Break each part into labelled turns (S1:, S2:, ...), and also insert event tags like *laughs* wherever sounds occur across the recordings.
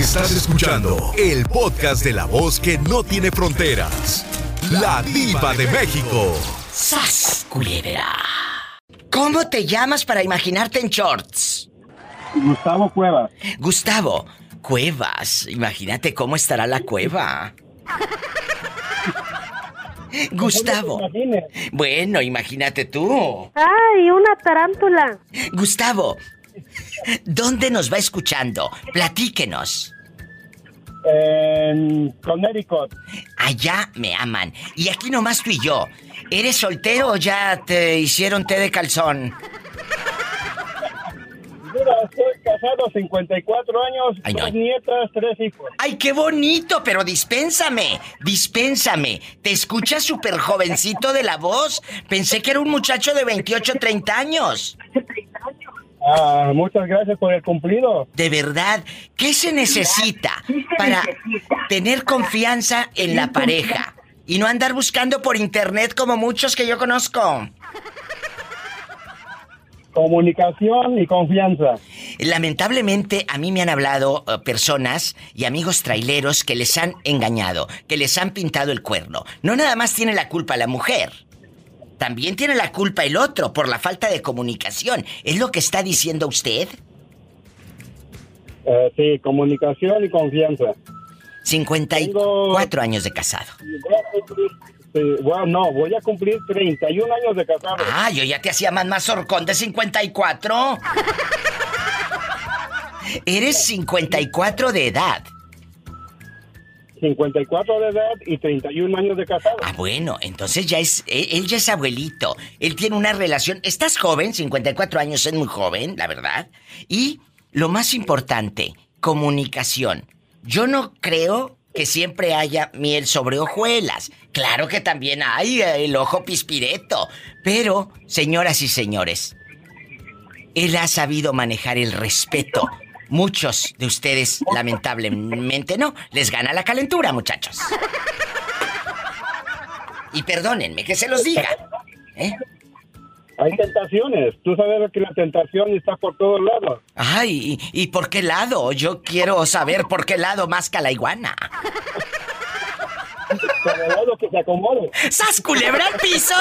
S1: Estás escuchando el podcast de la voz que no tiene fronteras. La diva de México.
S2: ¡Sas, culebra! ¿Cómo te llamas para imaginarte en shorts?
S3: Gustavo Cuevas.
S2: Gustavo, Cuevas. Imagínate cómo estará la cueva. *laughs* Gustavo. Bueno, imagínate tú.
S4: ¡Ay, una tarántula!
S2: Gustavo, ¿dónde nos va escuchando? Platíquenos.
S3: En Connecticut.
S2: Allá me aman. Y aquí nomás tú y yo. ¿Eres soltero o ya te hicieron té de calzón?
S3: Mira, estoy casado 54 años,
S2: Ay, no.
S3: dos nietas, tres hijos.
S2: ¡Ay, qué bonito! Pero dispénsame, dispénsame. Te escuchas súper jovencito de la voz. Pensé que era un muchacho de 28, 30 años.
S3: Ah, muchas gracias por el cumplido.
S2: De verdad, ¿qué se necesita para tener confianza en la pareja? Y no andar buscando por internet como muchos que yo conozco.
S3: Comunicación y confianza.
S2: Lamentablemente a mí me han hablado eh, personas y amigos traileros que les han engañado, que les han pintado el cuerno. No nada más tiene la culpa la mujer. También tiene la culpa el otro por la falta de comunicación. ¿Es lo que está diciendo usted?
S3: Eh, sí, comunicación y confianza.
S2: 54 años de casado.
S3: Y voy a cumplir- sí, bueno, no, voy a cumplir 31 años de casado.
S2: Ah, yo ya te hacía más mazorcón de 54. *laughs* Eres 54 de edad.
S3: 54 de edad y 31 años de casado.
S2: Ah, bueno, entonces ya es. Él, él ya es abuelito. Él tiene una relación. Estás joven, 54 años, es muy joven, la verdad. Y lo más importante, comunicación. Yo no creo que siempre haya miel sobre hojuelas. Claro que también hay eh, el ojo pispireto. Pero, señoras y señores, él ha sabido manejar el respeto. Muchos de ustedes, lamentablemente, no. Les gana la calentura, muchachos. Y perdónenme que se los diga. ¿Eh?
S3: Hay tentaciones. Tú sabes que la tentación está por todos lados.
S2: Ay, ¿y, y por qué lado? Yo quiero saber por qué lado más la iguana.
S3: Por el lado que se acomode.
S2: ¡Sas culebra al piso!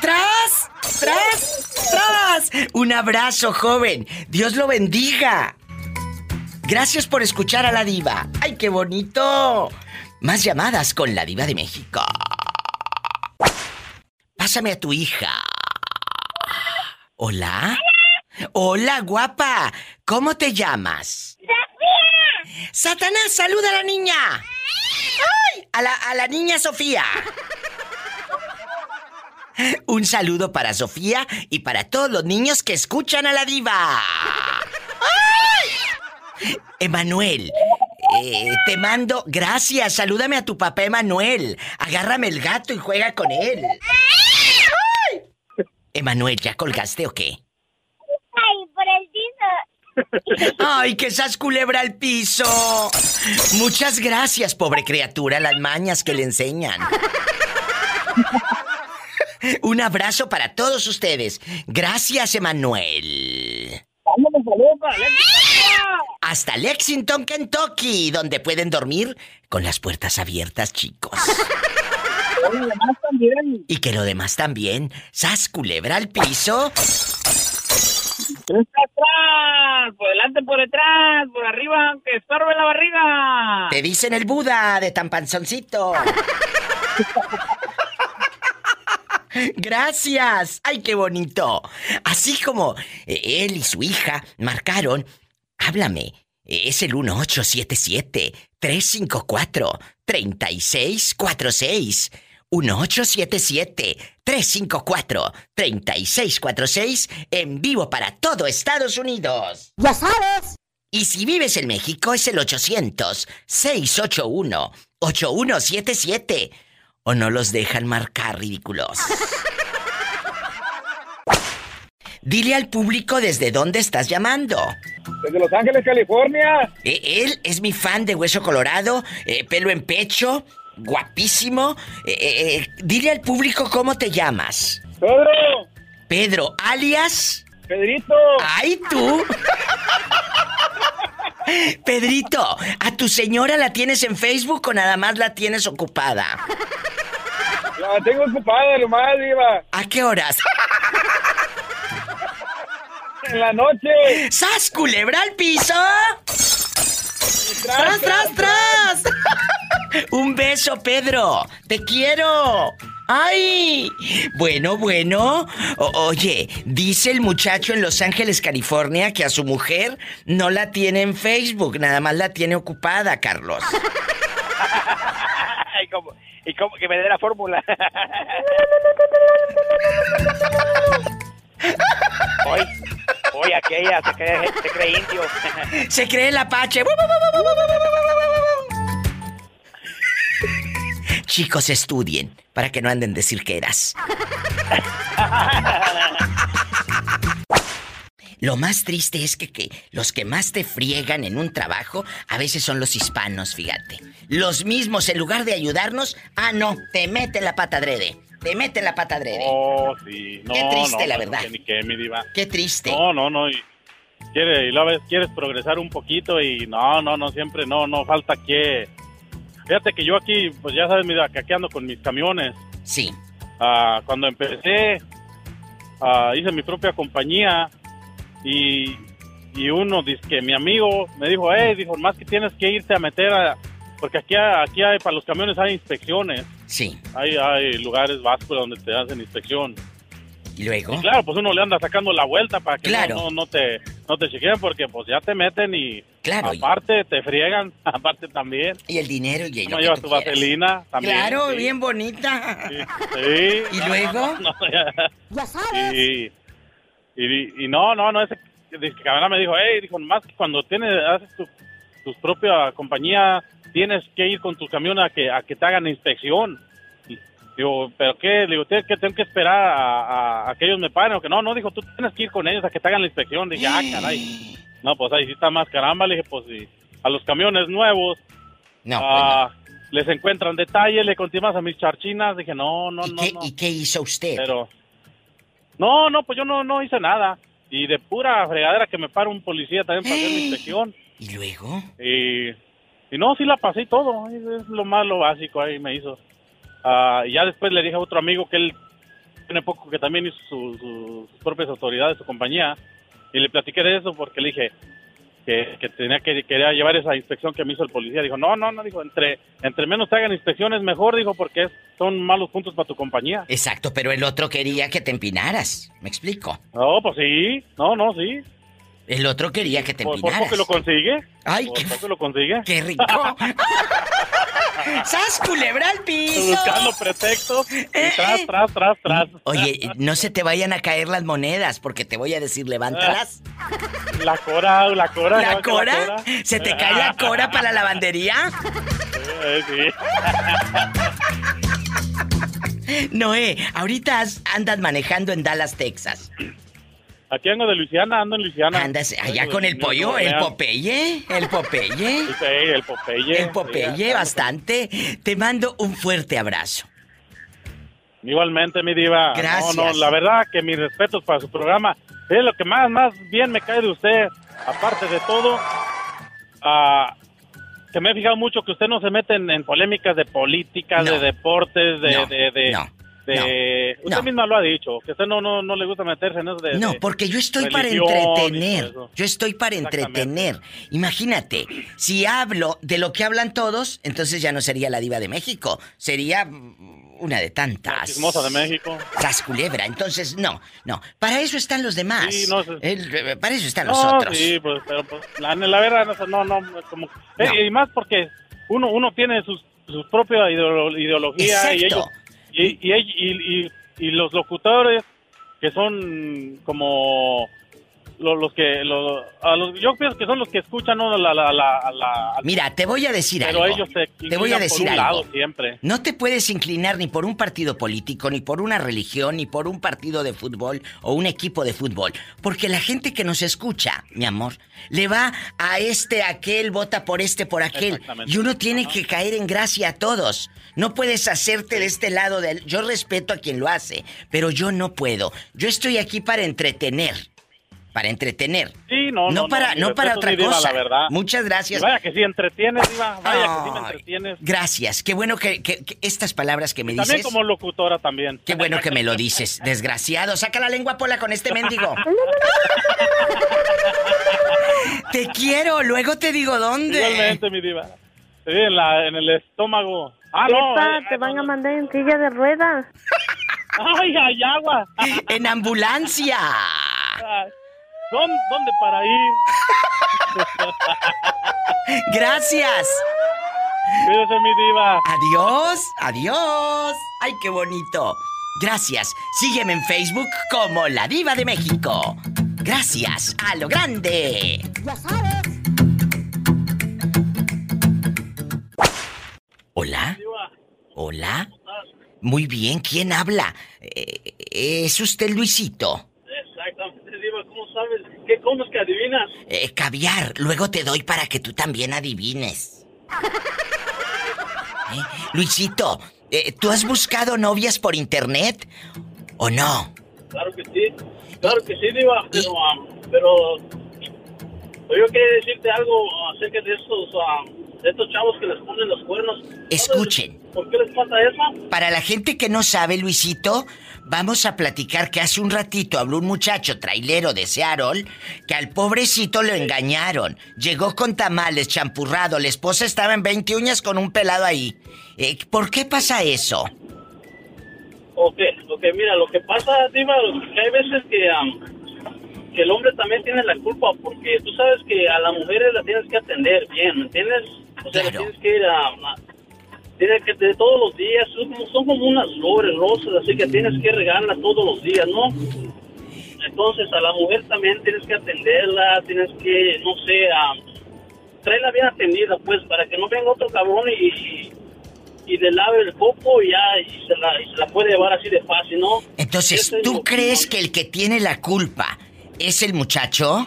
S2: ¡Tras! ¡Tras! ¡Tras! Un abrazo, joven. Dios lo bendiga. Gracias por escuchar a la diva. ¡Ay, qué bonito! Más llamadas con la diva de México. Pásame a tu hija. ¿Hola? Hola, guapa. ¿Cómo te llamas? ¡Sofía! ¡Satanás, saluda a la niña! ¡Ay! A la, a la niña Sofía. Un saludo para Sofía y para todos los niños que escuchan a la diva. Emanuel, eh, te mando gracias. Salúdame a tu papá Emanuel. Agárrame el gato y juega con él. Emanuel, ¿ya colgaste o qué?
S4: ¡Ay, por el piso!
S2: ¡Ay, que esas culebra al piso! Muchas gracias, pobre criatura, las mañas que le enseñan. Un abrazo para todos ustedes. Gracias, Emanuel.
S3: ¡Vámonos, saludos para Lexington!
S2: Hasta Lexington, Kentucky, donde pueden dormir con las puertas abiertas, chicos.
S3: También.
S2: Y que lo demás también. ¡Sas culebra al piso!
S3: Atrás, por delante, por detrás, por arriba, que estorbe la barriga.
S2: Te dicen el Buda de tan panzoncito. *laughs* Gracias. Ay, qué bonito. Así como eh, él y su hija marcaron, háblame. Es el 1877-354-3646. 1877-354-3646 en vivo para todo Estados Unidos.
S4: ¡Ya sabes!
S2: Y si vives en México es el 800-681-8177. O no los dejan marcar ridículos. Dile al público desde dónde estás llamando.
S3: Desde Los Ángeles, California.
S2: Eh, él es mi fan de Hueso Colorado, eh, pelo en pecho, guapísimo. Eh, dile al público cómo te llamas.
S3: Pedro,
S2: Pedro, alias...
S3: Pedrito.
S2: ¡Ay, tú! Pedrito, ¿a tu señora la tienes en Facebook o nada más la tienes ocupada?
S3: La tengo ocupada nomás, Diva.
S2: ¿A qué horas?
S3: En la noche.
S2: ¡Sas, culebra al piso! ¡Tras, tras, tras! Un beso, Pedro. Te quiero. ¡Ay! Bueno, bueno. O- oye, dice el muchacho en Los Ángeles, California, que a su mujer no la tiene en Facebook, nada más la tiene ocupada, Carlos. *laughs*
S3: y, como, y como que me dé la fórmula. hoy, hoy aquella se cree, se cree indio.
S2: Se cree el apache. Chicos, estudien para que no anden de cirqueras. Lo más triste es que, que los que más te friegan en un trabajo a veces son los hispanos, fíjate. Los mismos, en lugar de ayudarnos, ah, no, te meten la pata adrede. Te meten la pata adrede.
S5: Oh, sí. No,
S2: Qué triste,
S5: no,
S2: la verdad.
S5: Ni que, mi diva.
S2: Qué triste.
S5: No, no, no. Y, quiere, y la vez quieres progresar un poquito y no, no, no, siempre no, no falta que... Fíjate que yo aquí, pues ya sabes, mira, que aquí ando con mis camiones.
S2: Sí.
S5: Ah, cuando empecé, ah, hice mi propia compañía y, y uno, dice que mi amigo me dijo, hey, dijo, más que tienes que irte a meter a... Porque aquí, aquí hay, para los camiones hay inspecciones,
S2: Sí.
S5: hay, hay lugares vascos donde te hacen inspección.
S2: ¿Y luego?
S5: Y claro, pues uno le anda sacando la vuelta para que no-
S2: Claro.
S5: no, no te no te chequeen porque pues ya te meten y
S2: Claro, y-
S5: aparte te friegan, *laughs* aparte también.
S2: Y el dinero y el
S5: No llevas tu vaselina también.
S2: Claro,
S5: sí.
S2: bien bonita.
S5: Sí, sí. *laughs*
S2: ¿Y
S5: No,
S2: luego?
S5: no, no, ya.
S4: Ya sabes.
S5: Y, y, y no, no, no, ese dice que camarada me dijo, hey, dijo, más que cuando tienes, haces tu, tu propia compañía, tienes que ir con tu camión a que, a que te hagan inspección. Digo, ¿pero qué? Le digo, ¿tienes que, tengo que esperar a, a- a que ellos me paguen o que no? No, dijo, tú tienes que ir con ellos a que te hagan la inspección. Dije, ah, caray. *gasps* *laughs* No, pues ahí sí está más caramba. Le dije, pues sí. A los camiones nuevos,
S2: No,
S5: ah, les encuentran detalles, le continúas a mis charchinas. Dije, no, no,
S2: bueno. ¿Y,
S5: no,
S2: qué,
S5: no.
S2: ¿Y qué hizo usted?
S5: Pero, no, no, pues yo no, no hice nada. Y de pura fregadera que me para un policía también para hacer mi inspección.
S2: ¿Y luego?
S5: Y, y no, sí la pasé y todo. Es lo más lo básico ahí me hizo. Ah, y ya después le dije a otro amigo que él tiene poco que también hizo su- su- sus propias autoridades, su compañía. Y le platiqué de eso porque le dije que, que tenía que quería llevar esa inspección que me hizo el policía. Dijo, no, no, no, dijo, entre, entre menos te hagan inspecciones mejor, dijo, porque es- son malos puntos para tu compañía.
S2: Exacto, pero el otro quería que te empinaras. ¿Me explico?
S5: No, pues sí, no, no, sí.
S2: El otro quería que te
S5: Por, por
S2: empinaras.
S5: poco lo consigue.
S2: Ay,
S5: por
S2: qué-
S5: poco lo consigue.
S2: ¡Qué rico! *laughs* ¡Sas, culebra al piso!
S5: Buscando pretextos.
S2: Eh,
S5: Y tras,
S2: eh.
S5: tras, tras, tras.
S2: Oye, no se te vayan a caer las monedas, porque te voy a decir, levántalas.
S5: La cora, la cora.
S2: ¿La
S5: ¿no? Que
S2: cora? ¿Se te cae la cora para la lavandería?
S5: Eh, sí. *laughs*
S2: Noé, ahorita andas manejando en Dallas, Texas.
S5: Aquí ando de Luisiana, ando en Luisiana.
S2: Andas allá con el pollo, el. Popeye, el Popeye. *laughs*
S5: Sí, el Popeye.
S2: El Popeye, bastante. Te mando un fuerte abrazo.
S5: Igualmente, mi diva.
S2: Gracias.
S5: No, no, la verdad que mis respetos para su programa. Es lo que más, más bien me cae de usted. Aparte de todo, ah, que me he fijado mucho que usted no se mete en, en polémicas de política,
S2: No.
S5: de deportes, de...
S2: No,
S5: de, de-
S2: no,
S5: de-
S2: no,
S5: usted
S2: no.
S5: misma lo ha dicho, que usted no, no, no le gusta meterse en eso de...
S2: No, porque yo estoy para entretener. Yo estoy para entretener. Imagínate, si hablo de lo que hablan todos, entonces ya no sería la diva de México. Sería una de tantas.
S5: chismosa de México.
S2: Tras culebra. Entonces, no, no. Para eso están los demás.
S5: Sí, no sé.
S2: El- para eso están los otros.
S5: sí, pues, pero pues, la, la verdad, no, no, como... eh, y más porque uno, uno tiene sus, su propia ideolo- ideología y ellos... Y, y, y- y los locutores que son como lo- los, que... lo- a los, yo pienso que son los que escuchan ¿no? la, la, la, la-
S2: Mira, te voy a decir
S5: Pero
S2: algo.
S5: ellos se
S2: te voy a decir
S5: por un
S2: algo.
S5: lado siempre.
S2: No te puedes inclinar ni por un partido político, ni por una religión, ni por un partido de fútbol o un equipo de fútbol. Porque la gente que nos escucha, mi amor, le va a este, aquel, vota por este, por aquel. Y uno tiene
S5: Ajá.
S2: que caer en gracia a todos. No puedes hacerte de este lado del... Yo respeto a quien lo hace, pero yo no puedo. Yo estoy aquí para entretener. Para entretener.
S5: Sí, no, no.
S2: No para, no para otra
S5: diva,
S2: cosa.
S5: La verdad.
S2: Muchas
S5: Y
S2: gracias.
S5: vaya que sí entretienes, Diva. Vaya que sí me
S2: Ay,
S5: entretienes.
S2: Gracias. Qué bueno que, que- que estas palabras que me
S5: También
S2: dices.
S5: como locutora también.
S2: Qué bueno que me lo dices, *laughs* desgraciado. Saca la lengua pola con este mendigo. *laughs* Te quiero, luego te digo dónde.
S5: Igualmente, mi diva. Sí, en, la, en el estómago. Ah, no.
S4: Epa,
S5: ay,
S4: te
S5: ay,
S4: van a mandar en silla de ruedas. *laughs*
S5: Ay, hay agua.
S2: En ambulancia.
S5: Ay, ¿Dónde, ¿Dónde para ir? *laughs*
S2: Gracias.
S5: Cuídese, mi diva.
S2: Adiós, adiós. Ay, qué bonito. Gracias. Sígueme en Facebook como La Diva de México. Gracias a lo grande.
S4: Ya sabes.
S2: Hola. Hola. Muy bien, ¿quién habla? Eh, ¿Es usted Luisito?
S3: ¿Cómo comes que adivinas?
S2: Eh, caviar, luego te doy para que tú también adivines. *laughs* ¿Eh? Luisito, eh, ¿tú has buscado novias por internet o no?
S3: Claro que sí, claro que sí, Diva, pero, um, pero yo quería decirte algo acerca de estos, um, de estos chavos que les ponen los cuernos.
S2: Escuchen.
S3: ¿Por qué les pasa eso?
S2: Para la gente que no sabe, Luisito, vamos a platicar que hace un ratito habló un muchacho trailero de Seattle que al pobrecito lo engañaron. Llegó con tamales, champurrado, la esposa estaba en 20 uñas con un pelado ahí. Eh, ¿Por qué pasa eso?
S3: Ok, ok, mira, lo que pasa, Diva, que hay veces que, um, que el hombre también tiene la culpa, porque tú sabes que a las mujeres las tienes que atender bien, ¿me entiendes? O sea,
S2: Claro.
S3: tienes que ir a... a- tienes que de todos los días, son como, unas flores rosas, así que tienes que regarlas todos los días, ¿no? Entonces a la mujer también tienes que atenderla, tienes que, no sé, a traerla bien atendida, pues, para que no venga otro cabrón y, y, le lave el coco y ya, y se, la, y se la puede llevar así de fácil, ¿no?
S2: Entonces, ¿tú crees que el que tiene la culpa es el muchacho?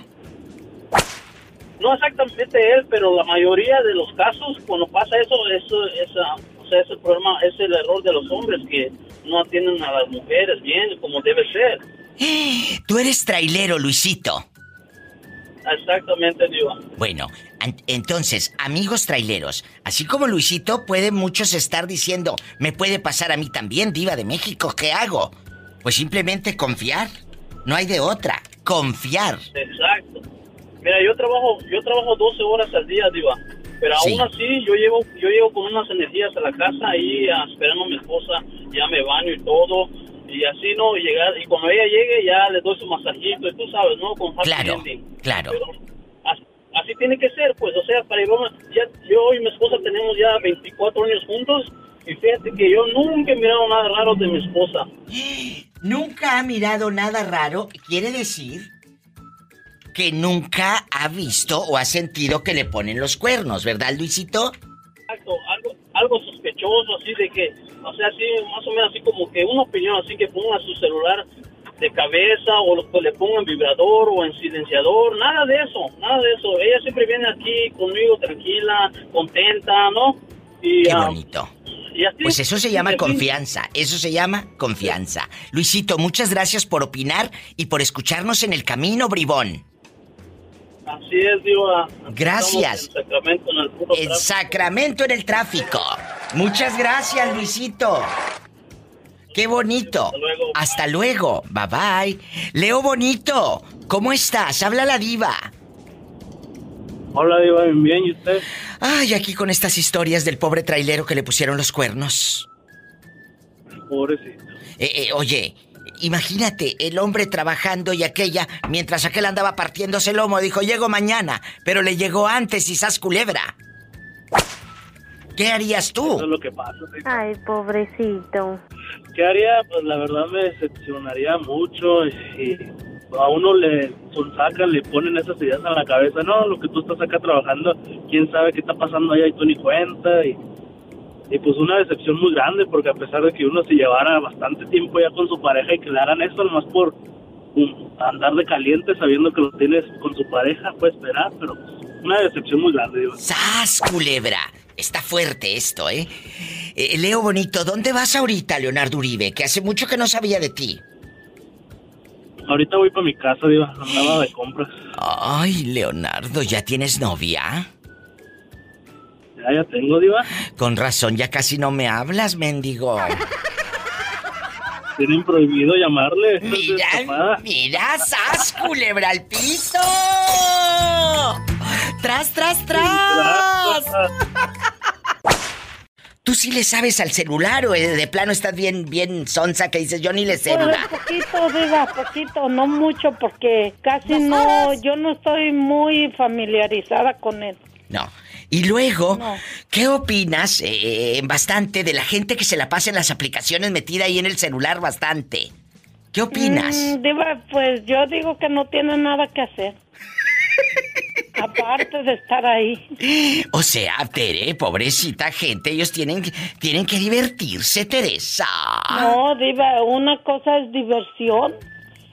S3: No exactamente él, pero la mayoría de los casos, cuando pasa eso, eso es, ah, o sea, ese problema, es el error de los hombres que no atienden a las mujeres bien, como debe ser.
S2: Tú eres trailero, Luisito.
S3: Exactamente, Diva.
S2: Bueno, entonces, amigos traileros, así como Luisito, pueden muchos estar diciendo, me puede pasar a mí también, diva de México, ¿qué hago? Pues simplemente confiar. No hay de otra. Confiar.
S3: Exacto. Mira, yo trabajo, yo trabajo 12 horas al día, Diva. Pero
S2: Sí.
S3: aún así, yo llevo, yo llevo con unas energías a la casa ahí ah, esperando a mi esposa, ya me baño y todo. Y así, ¿no? Y, llegar, y cuando ella llegue, ya le doy su masajito, y tú sabes, ¿no? Con
S2: Claro,
S3: ending.
S2: claro.
S3: Pero así, así tiene que ser, pues, o sea, para llevar- ya, yo y mi esposa tenemos ya 24 años juntos, y fíjate que yo nunca he mirado nada raro de mi esposa. *gasps*
S2: Nunca ha mirado nada raro, quiere decir que nunca ha visto o ha sentido que le ponen los cuernos, ¿verdad, Luisito?
S3: Exacto, algo, algo sospechoso, así de que, o sea, así, más o menos así como que una opinión, así que ponga su celular de cabeza o lo- que le pongan vibrador o en silenciador, nada de eso, nada de eso. Ella siempre viene aquí conmigo tranquila, contenta, ¿no? Y,
S2: Qué
S3: ah,
S2: bonito.
S3: y así,
S2: Pues eso se llama
S3: así.
S2: confianza, eso se llama confianza. Luisito, muchas gracias por opinar y por escucharnos en el camino, bribón.
S3: Así es, Diva.
S2: Gracias.
S3: En Sacramento, en el puro
S2: En. Sacramento en el tráfico. Muchas gracias, Luisito. Qué bonito.
S3: Hasta luego.
S2: Hasta luego. Bye bye. Leo Bonito, ¿cómo estás? Habla la diva.
S3: Hola, Diva, bien, ¿y usted?
S2: Ay, aquí con estas historias del pobre trailero que le pusieron los cuernos.
S3: Pobrecito.
S2: Eh, eh, oye, imagínate, el hombre trabajando y aquella, mientras aquel andaba partiéndose el lomo, dijo, llego mañana, pero le llegó antes y sas culebra. ¿Qué harías tú?
S3: Eso es lo que pasa, Diva.
S4: Ay, pobrecito.
S3: ¿Qué haría? Pues la verdad me decepcionaría mucho y a uno le sacan, le ponen esas ideas en la cabeza. No, lo que tú estás acá trabajando, quién sabe qué está pasando allá y tú ni cuenta. Y, y pues una decepción muy grande porque a pesar de que uno se llevara bastante tiempo ya con su pareja y que le hagan esto nomás por um, andar de caliente sabiendo que lo tienes con su pareja, puede esperar, pero pues, una decepción muy grande. Digo.
S2: ¡Sas, culebra! Está fuerte esto, ¿eh? Eh, Leo Bonito, ¿dónde vas ahorita, Leonardo Uribe? Que hace mucho que no sabía de ti.
S3: Ahorita voy para mi casa, Diva. Andaba de compras.
S2: Ay, Leonardo, ¿ya tienes novia?
S3: Ya, ya tengo, Diva.
S2: Con razón, ya casi no me hablas, mendigo.
S3: Tienen prohibido llamarle.
S2: Mira, mira, sas, culebra al piso. Tras, tras, tras. ¿Tú sí le sabes al celular o de plano estás bien, bien sonsa que dices yo ni le sé?
S6: Pues
S2: nada"?
S6: poquito, diva, poquito, no mucho, porque casi no, yo no estoy muy familiarizada con él.
S2: No. Y luego,
S6: No.
S2: ¿qué opinas eh, bastante de la gente que se la pasa en las aplicaciones metida ahí en el celular bastante? ¿Qué opinas?
S6: Mm, diva, pues yo digo que no tiene nada que hacer. *laughs* Aparte de estar ahí.
S2: O sea, Tere, pobrecita gente, ellos tienen, tienen que divertirse, Teresa.
S6: No, diva, una cosa es diversión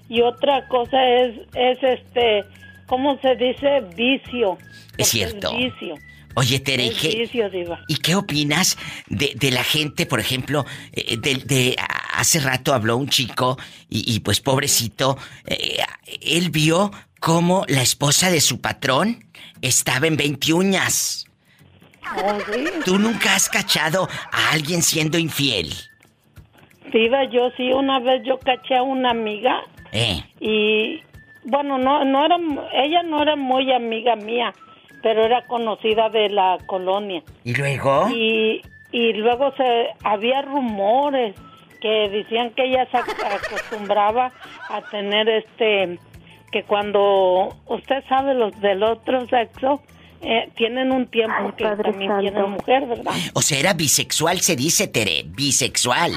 S6: y otra cosa es, es este, ¿cómo se dice? Vicio. Porque
S2: cierto.
S6: vicio.
S2: Oye, Tere, ¿y qué,
S6: vicio, diva.
S2: ¿y qué opinas de, de la gente, por ejemplo, eh, de, de- hace rato habló un chico y, y, pues pobrecito, eh, él vio cómo la esposa de su patrón estaba en 20 uñas. ¿Tú nunca has cachado a alguien siendo infiel?
S6: Diva, yo sí, una vez yo caché a una amiga
S2: ¿Eh?
S6: y bueno no no era ella no era muy amiga mía pero era conocida de la colonia
S2: ¿Y luego?
S6: y y luego se había rumores que decían que ella se ac- acostumbraba a tener este que cuando usted sabe los del otro sexo eh, tienen un tiempo
S4: Ay,
S6: que también
S4: Santo.
S6: tienen mujer verdad
S2: O sea, era bisexual, se dice, Tere, bisexual.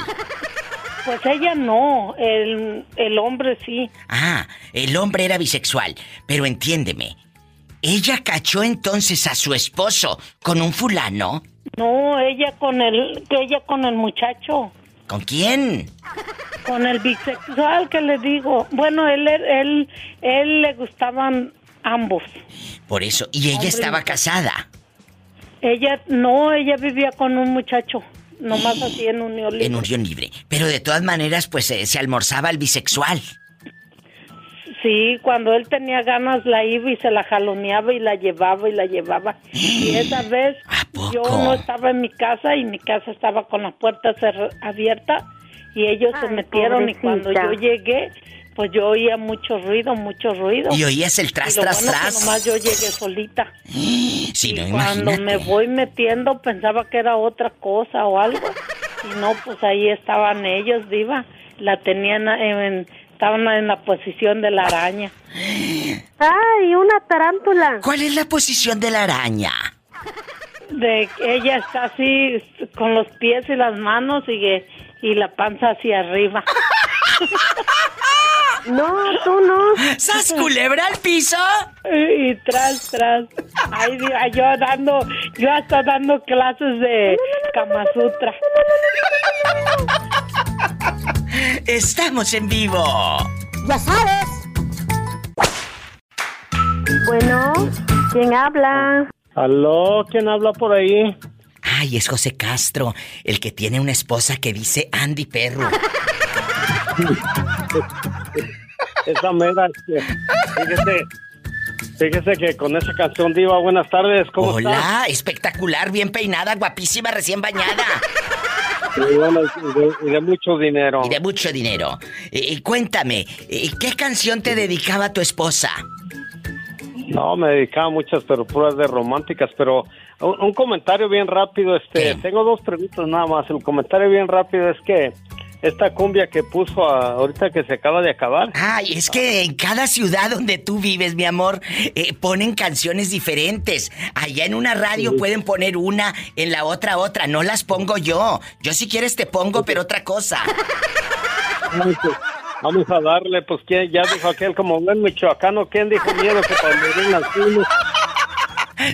S6: pues ella no el el hombre sí
S2: Ah, el hombre era bisexual, pero entiéndeme. ¿Ella cachó entonces a su esposo con un fulano?
S6: no ella con el ella con el muchacho
S2: ¿Con quién?
S6: Con el bisexual que le digo. Bueno, él, él, él le gustaban ambos.
S2: Por eso, y ella
S6: Hombre,
S2: estaba casada
S6: Ella, no, ella vivía con un muchacho. Nomás así en unión libre.
S2: en unión libre. Pero de todas maneras, pues eh, se almorzaba el bisexual.
S6: Sí, cuando él tenía ganas la iba y se la jaloneaba y la llevaba y la llevaba. Y *gasps* esa vez yo no estaba en mi casa y mi casa estaba con la puerta cerra- abierta y ellos se metieron y cuando yo llegué, pues yo oía mucho ruido, mucho ruido.
S2: Y oías el
S6: Y
S2: tras,
S6: lo
S2: tras,
S6: bueno que
S2: tras.
S6: nomás yo llegué solita. *gasps*
S2: Si no,
S6: cuando
S2: imagínate.
S6: me voy metiendo pensaba que era otra cosa o algo. *laughs* Y no, pues ahí estaban ellos, diva. La tenían en, estaban en la posición de la araña.
S4: ¡Ay, una tarántula!
S2: ¿Cuál es la posición de la araña?
S6: De que ella está así con los pies y las manos y, que- y la panza hacia arriba.
S4: No, tú no.
S2: ¿Sas culebra al piso?
S6: Y, tras, tras. Ay, yo dando, yo hasta dando clases de Kama Sutra.
S2: Estamos en vivo.
S7: Ya sabes.
S4: Bueno, ¿quién habla?
S3: ¿Aló? ¿Quién habla por ahí?
S2: Ay, es José Castro, el que tiene una esposa que dice Andy Perro. *laughs*
S3: Esa mera. este, Fíjese, fíjese que con esa canción Diva, buenas tardes, ¿cómo está?
S2: Hola, espectacular, bien peinada, guapísima, recién bañada.
S3: Y, bueno, y de, y de mucho dinero.
S2: Y de mucho dinero. Eh, cuéntame, eh, ¿qué canción te dedicaba tu esposa?
S3: No, me dedicaba a muchas, pero puras de románticas, pero un, un comentario bien rápido, este,
S2: ¿Qué?
S3: tengo dos preguntas nada más. El comentario bien rápido es que esta cumbia que puso a- ahorita que se acaba de acabar,
S2: Ay, es que en cada ciudad donde tú vives, mi amor, eh, ponen canciones diferentes. Allá en una radio pueden poner una, en la otra otra. No las pongo yo. Yo si quieres te pongo, pero otra cosa.
S3: Vamos a darle, pues ¿quién? ya dijo aquel como buen michoacano, ¿quién dijo miedo que cuando ven al cine?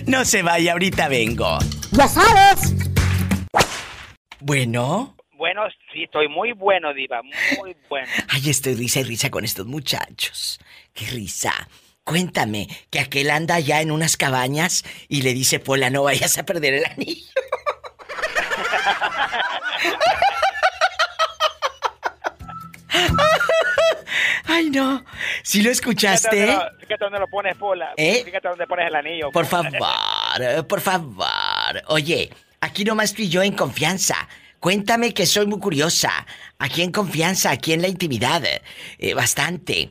S2: No se vaya, ahorita vengo.
S7: Ya sabes.
S2: Bueno.
S8: Bueno, sí, estoy muy bueno, Diva, muy bueno.
S2: Ay, estoy risa y risa con estos muchachos. Qué risa. Cuéntame, que aquel anda allá en unas cabañas y le dice Pola, no vayas a perder el anillo. Ay, no. ¿Sí lo
S8: Fíjate
S2: escuchaste?
S8: dónde lo, fíjate dónde lo pones, Pola.
S2: ¿Eh?
S8: Fíjate dónde pones el anillo.
S2: Por favor, por favor. Oye, aquí nomás tú y yo en confianza. Cuéntame que soy muy curiosa. Aquí en confianza, aquí en la intimidad. eh, bastante.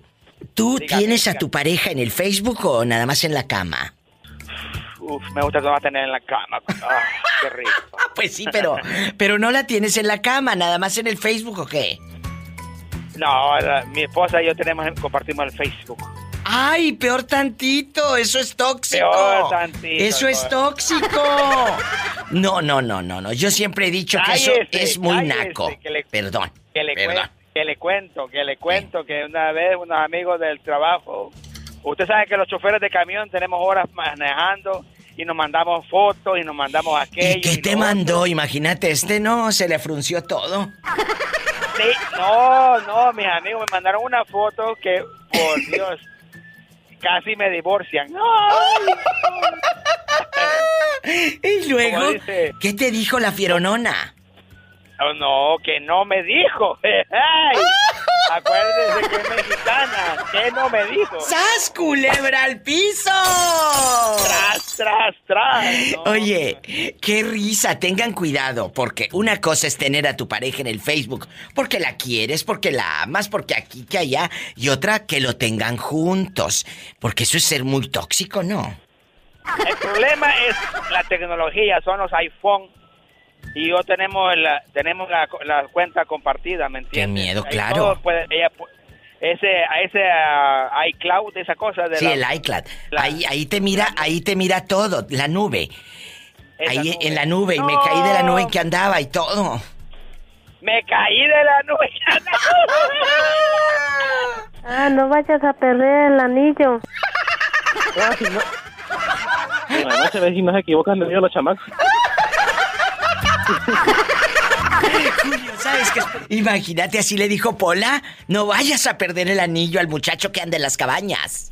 S2: ¿Tú
S8: Dígame,
S2: tienes a tu pareja en el Facebook o nada más en la cama?
S8: Uf, me gusta todo tener en la cama. Ah, qué rico. *laughs*
S2: Pues sí, pero, pero no la tienes en la cama, nada más en el Facebook o qué?
S8: No, la- mi esposa y yo tenemos compartimos el Facebook.
S2: Ay, peor tantito, eso es tóxico.
S8: Peor tantito,
S2: eso es tóxico. *laughs* No, no, no, no, no. Yo siempre he dicho que eso es muy
S8: cállese,
S2: naco.
S8: que le-
S2: Perdón.
S8: Que le,
S2: perdón.
S8: cuen- que le cuento, que le cuento que una vez unos amigos del trabajo, usted sabe que los choferes de camión tenemos horas manejando y nos mandamos fotos y nos mandamos aquello.
S2: ¿Y qué te mandó? Imagínate, este no, se le frunció todo.
S8: Sí, no, no, mis amigos me mandaron una foto que, por *laughs* Dios, casi me divorcian. *laughs* *laughs*
S2: Y luego,
S8: dice-
S2: ¿qué te dijo la fieronona?
S8: Oh, no, que no me dijo. *laughs* Ay, acuérdese que es mexicana. Que no me dijo.
S2: ¡Sas, culebra al piso!
S8: Tras, tras, tras. No,
S2: Oye, qué risa, tengan cuidado, porque una cosa es tener a tu pareja en el Facebook porque la quieres, porque la amas, porque aquí, que allá, y otra que lo tengan juntos, porque eso es ser muy tóxico, ¿no?
S8: El problema es la tecnología, son los iPhone. Y yo tenemos la, tenemos la, la cuenta compartida, ¿me entiendes?
S2: Qué miedo, claro.
S8: puede- ella ese, a ese ah, iCloud, esa cosa de
S2: Sí,
S8: la,
S2: el iCloud.
S8: la-
S2: Ahí, ahí te mira, ahí te mira todo, la nube. Ahí
S8: nube.
S2: en la nube, y me
S8: No,
S2: caí de la nube en que andaba y todo.
S8: Me caí de la nube. *laughs*
S4: Ah, no vayas a perder el anillo.
S3: Ah, si no. Se ve si no se equivocan de mí los chamacos.
S2: Julio, ¿sabes qué? Imagínate, así le dijo Pola, no vayas a perder el anillo al muchacho que anda en las cabañas.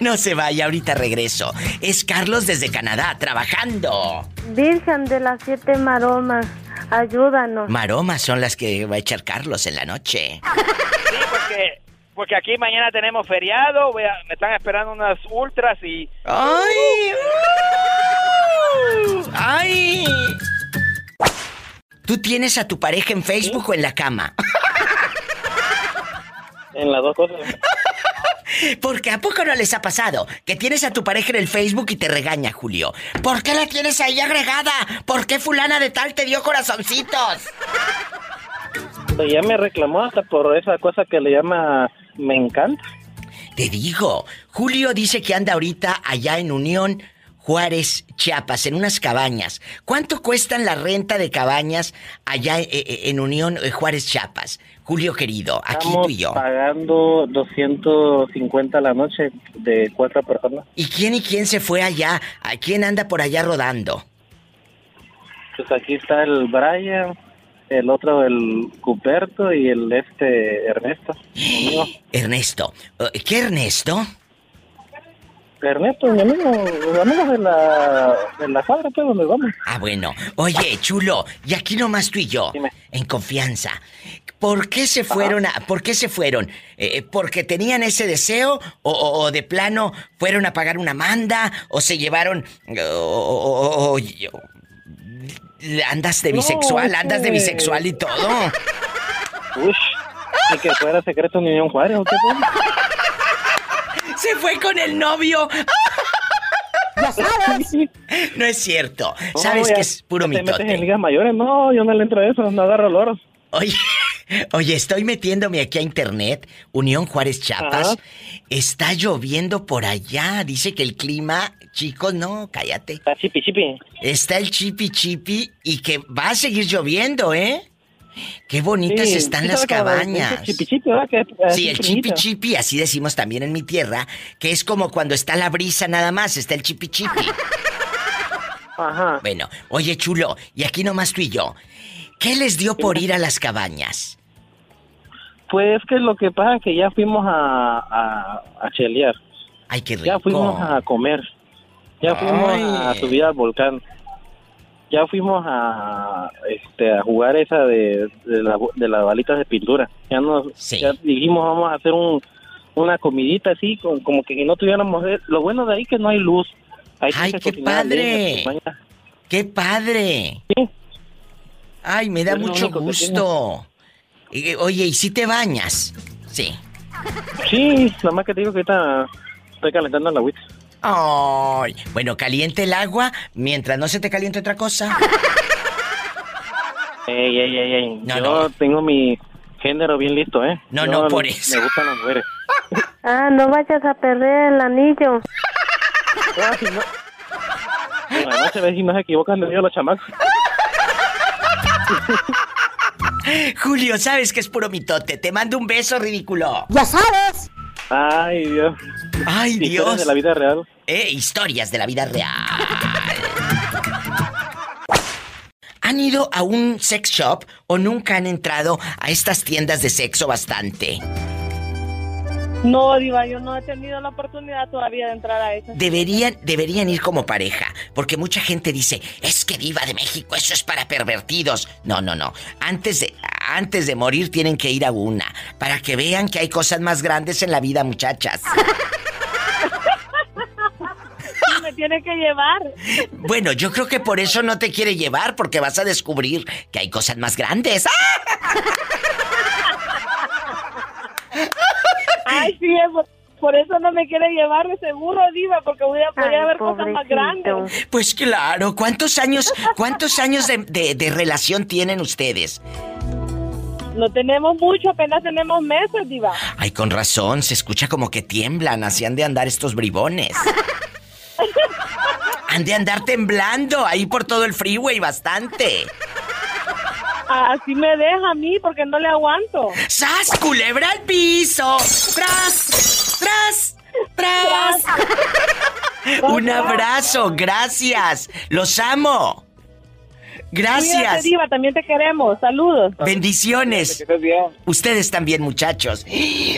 S2: No se vaya, ahorita regreso. Es Carlos desde Canadá, trabajando.
S4: Virgen de las siete maromas, ayúdanos.
S2: Maromas son las que va a echar Carlos en la noche.
S8: Sí, porque, porque aquí mañana tenemos feriado, voy a- me están esperando unas ultras y...
S2: ¡Ay! ¡Ay! ¿Tú tienes a tu pareja en Facebook o en la cama?
S3: En las dos cosas.
S2: Porque ¿a poco no les ha pasado que tienes a tu pareja en el Facebook y te regaña, Julio? ¿Por qué la tienes ahí agregada? ¿Por qué fulana de tal te dio corazoncitos?
S3: Ella me reclamó hasta por esa cosa que le llama me encanta.
S2: Te digo, Julio dice que anda ahorita allá en Unión Juárez, Chiapas, en unas cabañas. ¿Cuánto cuestan la renta de cabañas allá eh, eh, en Unión eh, Juárez, Chiapas? Julio querido, aquí
S3: Estamos
S2: tú y yo.
S3: pagando 250 a la noche de cuatro personas.
S2: ¿Y quién y quién se fue allá? ¿A quién anda por allá rodando?
S3: Pues aquí está el Brian, el otro el Cuperto y el este Ernesto. *gasps*
S2: Ernesto. ¿Qué Ernesto?
S3: Ernesto, mi amigo, los amigos de la, de la fábrica pues, donde vamos.
S2: Ah, bueno. Oye, chulo, y aquí nomás tú y yo,
S3: Dime.
S2: en confianza. ¿Por qué se fueron a, ¿Por qué se fueron? Eh, ¿Porque tenían ese deseo? O, o- o de plano fueron a pagar una manda? ¿O se llevaron... o- o- o- o- o- andas de
S3: No,
S2: bisexual,
S3: es
S2: andas de
S3: que-
S2: bisexual y todo.
S3: Ush, y que fuera secreto Unión Juárez, ¿o qué?
S2: Se fue con el novio.
S7: Ya sabes.
S2: No es cierto. Sabes que es puro
S3: ya Te metes en
S2: mitote.
S3: ligas mayores, no, yo no le entro a eso, no agarro loros.
S2: Oye, oye, estoy metiéndome aquí a internet, Unión Juárez Chiapas.
S3: Ajá.
S2: Está lloviendo por allá. Dice que el clima, chicos, no, cállate.
S3: Está chipi chipi.
S2: Está el chipi chipi y que va a seguir lloviendo, ¿eh? Qué bonitas
S3: Sí,
S2: están las cabañas.
S3: Chipi chipi, ¿verdad? Que es
S2: Sí, el chipi chipi, así decimos también en mi tierra, que es como cuando está la brisa nada más, está el chipi chipi.
S3: Ajá.
S2: Bueno, oye chulo, y aquí nomás tú y yo. ¿Qué les dio por ir a las cabañas?
S3: Pues que lo que pasa es que ya fuimos a, a, a chelear,
S2: Ay, qué rico.
S3: ya fuimos a comer, ya fuimos
S2: Ay.
S3: a subir al volcán.
S9: Ya fuimos a este a jugar esa de, de, la- de las balitas de pintura. Ya nos ya dijimos vamos a hacer un una comidita así con, como que no tuviéramos lo bueno de ahí que no hay luz. Hay
S2: Ay,
S9: que
S2: qué padre. ¡Qué padre! Ay, me da
S9: Es
S2: mucho gusto. Eh, Oye, ¿y si te bañas? Sí.
S9: Sí, nada más que te digo que ahorita estoy calentando la agüita.
S2: Ay, bueno, caliente el agua mientras no se te caliente otra cosa.
S9: Ey, ey, ey, ey.
S2: No,
S9: Yo
S2: no.
S9: tengo mi género bien listo, ¿eh?
S2: No,
S9: Yo
S2: no, por eso.
S9: Me gustan las mujeres. *laughs*
S4: Ah, no vayas a perder el anillo.
S9: Ay, no. Además, se ve si no se equivocan de los chamacos. *laughs*
S2: Julio, sabes que es puro mitote. Te mando un beso, ridículo.
S7: Ya sabes.
S9: Ay, Dios.
S2: Ay,
S9: Historias
S2: Dios.
S9: de la vida real.
S2: Eh, historias de la vida real. ¿Han ido a un sex shop o nunca han entrado a estas tiendas de sexo bastante?
S10: No, Diva, yo no he tenido la oportunidad todavía de entrar a eso.
S2: Deberían, deberían ir como pareja, porque mucha gente dice, es que diva de México, eso es para pervertidos. No, no, no. Antes de, antes de morir tienen que ir a una, para que vean que hay cosas más grandes en la vida, muchachas. *laughs*
S10: Me tiene que llevar.
S2: Bueno, yo creo que por eso no te quiere llevar, porque vas a descubrir que hay cosas más grandes. *laughs*
S10: Ay, sí, es por, por eso no me quiere llevar de seguro, Diva, porque voy a,
S4: Ay,
S10: ver cosas más grandes.
S2: Pues claro, ¿cuántos años, cuántos años de, de- de relación tienen ustedes?
S10: No tenemos mucho, apenas tenemos meses, Diva.
S2: Ay, con razón, se escucha como que tiemblan, así han de andar estos bribones. *laughs* Han de andar temblando ahí por todo el freeway bastante.
S10: Así me deja a mí porque no le aguanto.
S2: ¡Sas, culebra al piso! ¡Tras! ¡Tras! ¡Tras! Un abrazo, gracias. Los amo.
S10: Cuídate,
S2: Gracias.
S10: Diva, también te queremos. Saludos.
S2: Bendiciones. Ustedes también, muchachos.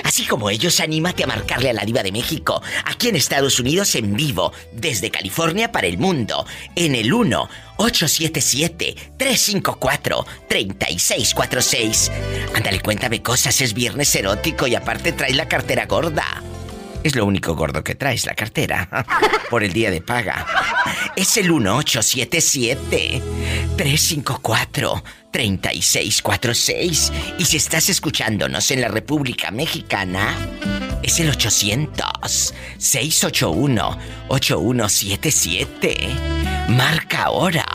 S2: Así como ellos, anímate a marcarle a la Diva de México. Aquí en Estados Unidos en vivo, desde California para el mundo. En el 1-877-354-3646. Ándale, cuéntame cosas, es viernes erótico y aparte trae la cartera gorda. Es lo único gordo que traes, la cartera. *laughs* Por el día de paga. Es el 1877-354-3646. Y si estás escuchándonos en la República Mexicana, es el 800-681-8177. Marca ahora.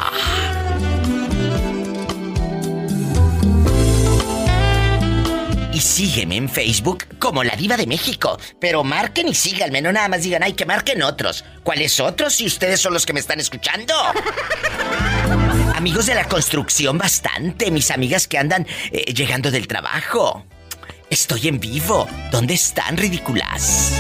S2: Y sígueme en Facebook como La Diva de México. Pero marquen y síganme, no nada más digan, ay, que marquen otros. ¿Cuáles otros si ustedes son los que me están escuchando? *laughs* Amigos de la construcción, bastante. Mis amigas que andan eh, llegando del trabajo. Estoy en vivo. ¿Dónde están, ridículas?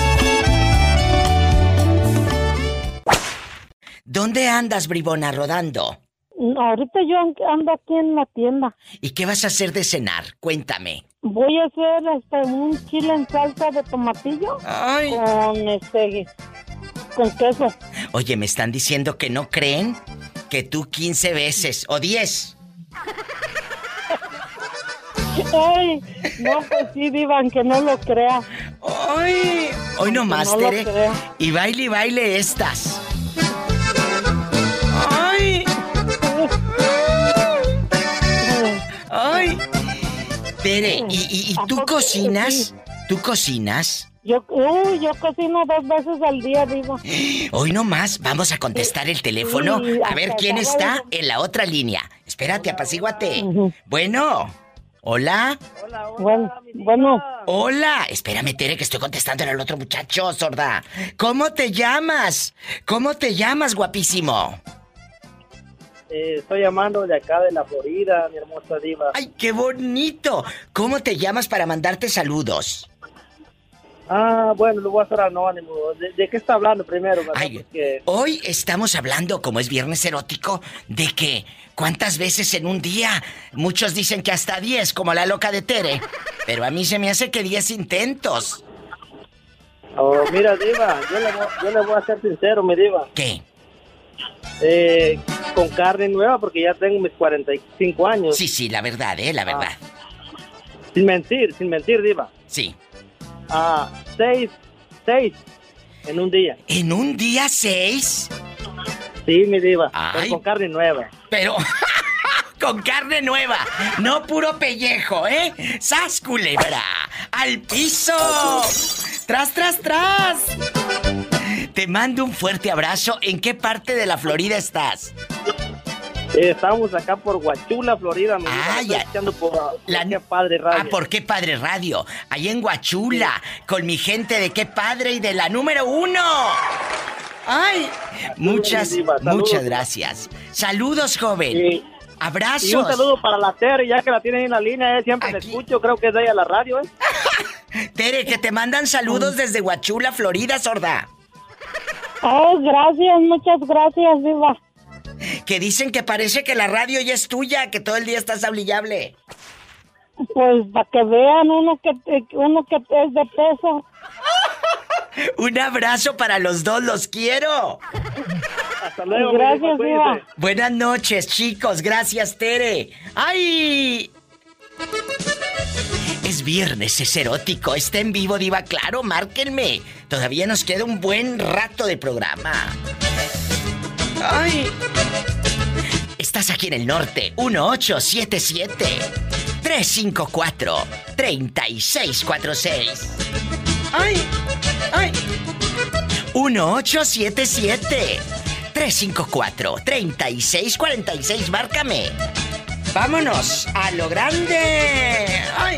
S2: ¿Dónde andas, bribona, rodando?
S6: Ahorita yo ando aquí en la tienda.
S2: ¿Y qué vas a hacer de cenar? Cuéntame.
S6: Voy a hacer este, un chile en salsa de tomatillo con este con queso.
S2: Oye, me están diciendo que no creen que tú 15 veces o 10.
S6: Ay, no, pues sí, vivan, que no lo crea.
S2: Ay, hoy nomás,
S6: no
S2: Tere. Y baile y baile estas. ¡Ay! ¡Ay! Tere, ¿y, y- y tú cocinas? ¿Tú cocinas?
S6: Yo, uy, yo cocino dos veces al día, viva.
S2: Hoy nomás vamos a contestar el teléfono.
S6: Sí,
S2: A ver quién está en la otra línea. Espérate, apacíguate. Bueno. Hola.
S6: Bueno, bueno.
S2: Hola. Espérame, Tere, que estoy contestando al otro muchacho, sorda. ¿Cómo te llamas? ¿Cómo te llamas, guapísimo?
S3: Eh, estoy llamando de acá de la Florida, mi hermosa diva.
S2: ¡Ay, qué bonito! ¿Cómo te llamas para mandarte saludos?
S3: Ah, bueno, lo voy a hacer anónimo. ¿De, de qué está hablando primero?
S2: Ay,
S3: Porque-
S2: Hoy estamos hablando, como es viernes erótico, de que cuántas veces en un día, muchos dicen que hasta 10, como la loca de Tere, pero a mí se me hace que 10 intentos.
S3: Oh, mira, diva, yo le, voy, yo le voy a ser sincero, mi diva.
S2: ¿Qué?
S3: Eh,
S10: con carne nueva porque ya tengo mis 45 años.
S2: Sí, sí, la verdad, ¿eh? La verdad.
S10: Sin mentir, sin mentir, Diva.
S2: Sí.
S10: Ah, seis, seis en un día.
S2: ¿En un día seis?
S10: Sí, mi Diva.
S2: Ay.
S10: con carne nueva.
S2: Pero *laughs* con carne nueva, no puro pellejo, ¿eh? ¡Sas culebra! ¡Al piso! ¡Tras, tras, tras! Te mando un fuerte abrazo. ¿En qué parte de la Florida estás?
S10: Eh, estamos acá por Huachula, Florida. Mi
S2: Ah, ya.
S10: Escuchando por
S2: La-
S10: Qué Padre Radio.
S2: Ah, ¿por qué Padre Radio? Ahí en Huachula, con mi gente de qué padre y de la número uno. ¡Ay! Muchas,
S10: saludos.
S2: muchas gracias. Saludos, joven.
S10: Y-
S2: Abrazos.
S10: Y un saludo para la Tere, ya que la tienen en la línea, eh, siempre la escucho, creo que es de ella la radio, ¿eh? *laughs*
S2: Tere, que te mandan saludos desde Huachula, Florida, sorda.
S6: Oh, gracias, muchas gracias, Diva.
S2: Que dicen que parece que la radio ya es tuya, que todo el día estás hablable.
S6: Pues para que vean uno que uno que es de peso. *laughs*
S2: Un abrazo para los dos, los quiero.
S10: Hasta luego,
S6: Gracias. Diva.
S2: Buenas noches, chicos. Gracias, Tere. ¡Ay! Es viernes, es erótico. Está en vivo, Diva. Claro, márquenme. Todavía nos queda un buen rato de programa. ¡Ay! Estás aquí en el norte. 1877 354 3646. ¡Ay! ¡Ay! 1877 354 3646. Márcame. Vámonos a lo grande. ¡Ay!